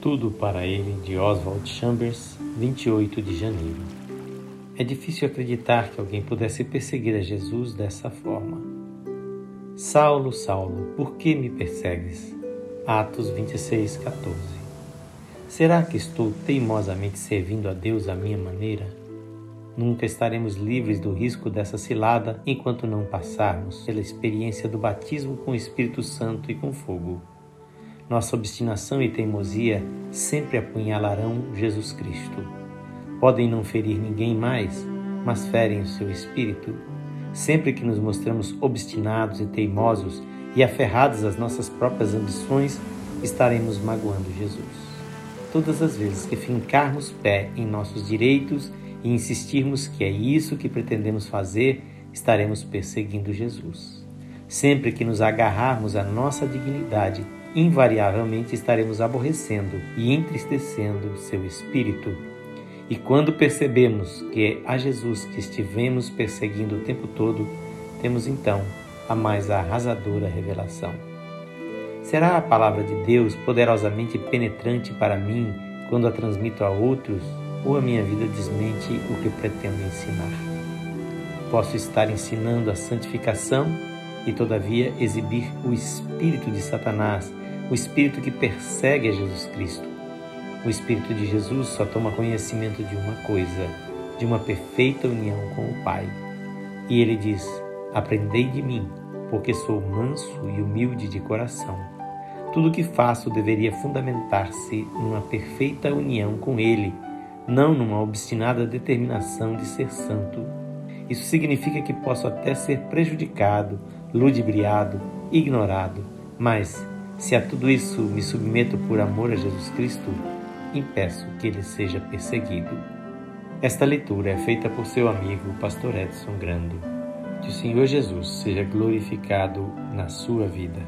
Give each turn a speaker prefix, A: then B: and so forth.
A: Tudo para ele, de Oswald Chambers, 28 de janeiro. É difícil acreditar que alguém pudesse perseguir a Jesus dessa forma. Saulo, Saulo, por que me persegues? Atos 26, 14. Será que estou teimosamente servindo a Deus à minha maneira? Nunca estaremos livres do risco dessa cilada enquanto não passarmos pela experiência do batismo com o Espírito Santo e com fogo. Nossa obstinação e teimosia sempre apunhalarão Jesus Cristo. Podem não ferir ninguém mais, mas ferem o seu espírito. Sempre que nos mostramos obstinados e teimosos e aferrados às nossas próprias ambições, estaremos magoando Jesus. Todas as vezes que fincarmos pé em nossos direitos e insistirmos que é isso que pretendemos fazer, estaremos perseguindo Jesus. Sempre que nos agarrarmos à nossa dignidade, invariavelmente estaremos aborrecendo e entristecendo seu espírito. E quando percebemos que é a Jesus que estivemos perseguindo o tempo todo, temos então a mais arrasadora revelação. Será a palavra de Deus poderosamente penetrante para mim quando a transmito a outros, ou a minha vida desmente o que pretendo ensinar? Posso estar ensinando a santificação e, todavia, exibir o espírito de Satanás o espírito que persegue a Jesus Cristo. O espírito de Jesus só toma conhecimento de uma coisa, de uma perfeita união com o Pai. E ele diz: Aprendei de mim, porque sou manso e humilde de coração. Tudo o que faço deveria fundamentar-se numa perfeita união com Ele, não numa obstinada determinação de ser santo. Isso significa que posso até ser prejudicado, ludibriado, ignorado, mas se a tudo isso me submeto por amor a Jesus Cristo, impeço que ele seja perseguido. Esta leitura é feita por seu amigo, Pastor Edson Grando. Que o Senhor Jesus seja glorificado na sua vida.